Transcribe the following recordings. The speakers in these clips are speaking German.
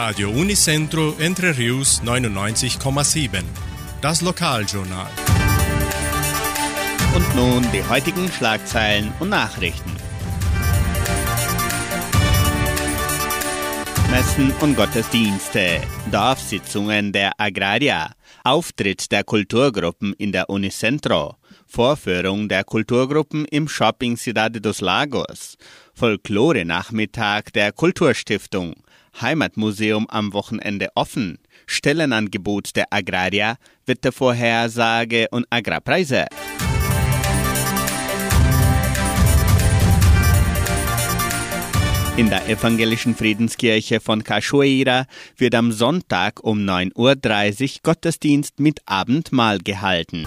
Radio Unicentro Entre Rius 99,7. Das Lokaljournal. Und nun die heutigen Schlagzeilen und Nachrichten. Messen und Gottesdienste, Dorfsitzungen der Agraria, Auftritt der Kulturgruppen in der Unicentro, Vorführung der Kulturgruppen im Shopping Cidade dos Lagos, Folklore-Nachmittag der Kulturstiftung, Heimatmuseum am Wochenende offen, Stellenangebot der Agraria, Wettervorhersage und Agrarpreise. In der evangelischen Friedenskirche von Cachoeira wird am Sonntag um 9.30 Uhr Gottesdienst mit Abendmahl gehalten.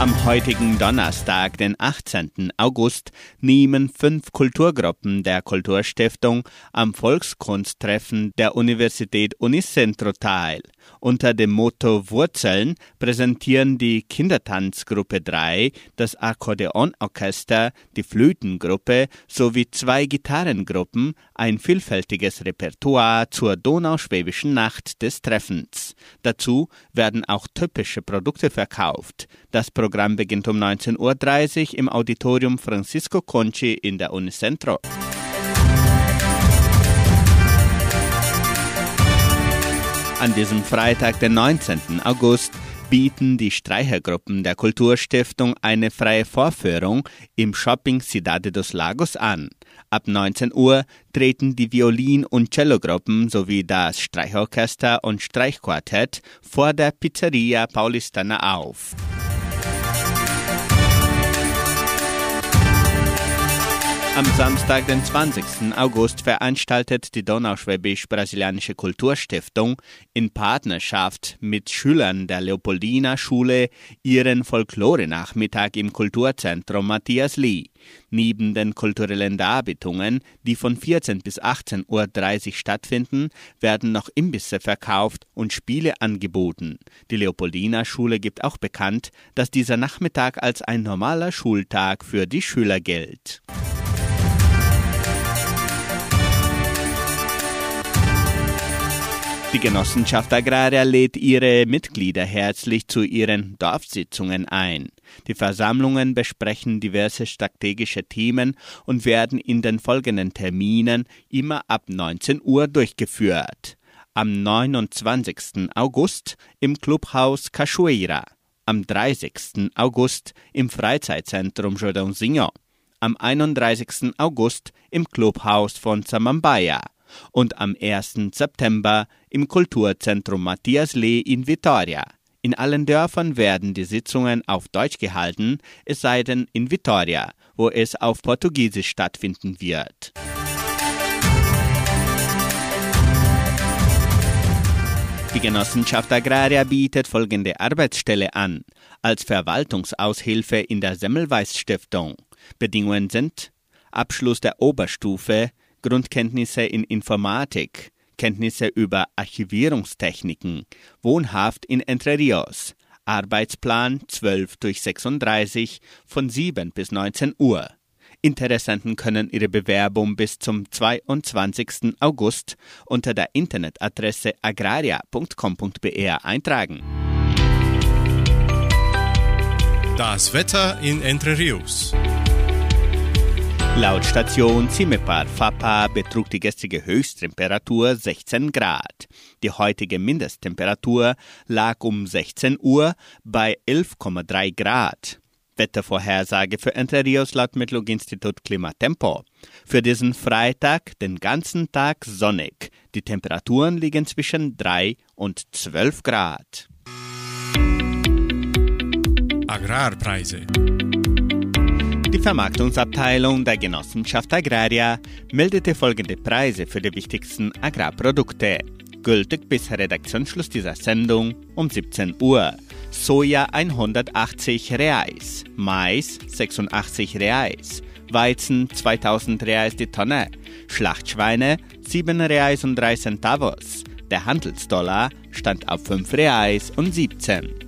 Am heutigen Donnerstag, den 18. August, nehmen fünf Kulturgruppen der Kulturstiftung am Volkskunsttreffen der Universität Unicentro teil. Unter dem Motto Wurzeln präsentieren die Kindertanzgruppe 3, das Akkordeonorchester, die Flötengruppe sowie zwei Gitarrengruppen ein vielfältiges Repertoire zur Donauschwäbischen Nacht des Treffens. Dazu werden auch typische Produkte verkauft. Das Programm beginnt um 19.30 Uhr im Auditorium Francisco Conchi in der Unicentro. An diesem Freitag, den 19. August, bieten die Streichergruppen der Kulturstiftung eine freie Vorführung im Shopping Cidade dos Lagos an. Ab 19 Uhr treten die Violin- und Cellogruppen sowie das Streichorchester und Streichquartett vor der Pizzeria Paulistana auf. Am Samstag, den 20. August, veranstaltet die Donauschwäbisch-Brasilianische Kulturstiftung in Partnerschaft mit Schülern der Leopoldina Schule ihren Folklore-Nachmittag im Kulturzentrum Matthias Lee. Neben den kulturellen Darbietungen, die von 14 bis 18.30 Uhr stattfinden, werden noch Imbisse verkauft und Spiele angeboten. Die Leopoldina Schule gibt auch bekannt, dass dieser Nachmittag als ein normaler Schultag für die Schüler gilt. Die Genossenschaft Agraria lädt ihre Mitglieder herzlich zu ihren Dorfsitzungen ein. Die Versammlungen besprechen diverse strategische Themen und werden in den folgenden Terminen immer ab 19 Uhr durchgeführt. Am 29. August im Clubhaus Cachoeira, am 30. August im Freizeitzentrum Jordãozinho, am 31. August im Clubhaus von Samambaia und am 1. September im Kulturzentrum Matthias Lee in Vitoria. In allen Dörfern werden die Sitzungen auf Deutsch gehalten, es sei denn in Vitoria, wo es auf Portugiesisch stattfinden wird. Die Genossenschaft Agraria bietet folgende Arbeitsstelle an, als Verwaltungsaushilfe in der Semmelweis Stiftung. Bedingungen sind Abschluss der Oberstufe, Grundkenntnisse in Informatik, Kenntnisse über Archivierungstechniken, Wohnhaft in Entre Rios, Arbeitsplan 12 durch 36 von 7 bis 19 Uhr. Interessenten können ihre Bewerbung bis zum 22. August unter der Internetadresse agraria.com.br eintragen. Das Wetter in Entre Rios. Laut Station Cimepar Fapa betrug die gestrige Höchsttemperatur 16 Grad. Die heutige Mindesttemperatur lag um 16 Uhr bei 11,3 Grad. Wettervorhersage für Entre Rios laut Metlog-Institut Klimatempo. Für diesen Freitag den ganzen Tag sonnig. Die Temperaturen liegen zwischen 3 und 12 Grad. Agrarpreise. Die Vermarktungsabteilung der Genossenschaft Agraria meldete folgende Preise für die wichtigsten Agrarprodukte. gültig bis Redaktionsschluss dieser Sendung um 17 Uhr. Soja 180 Reais, Mais 86 Reais, Weizen 2000 Reais die Tonne, Schlachtschweine 7 Reais und 3 Centavos. Der Handelsdollar stand auf 5 Reais und 17.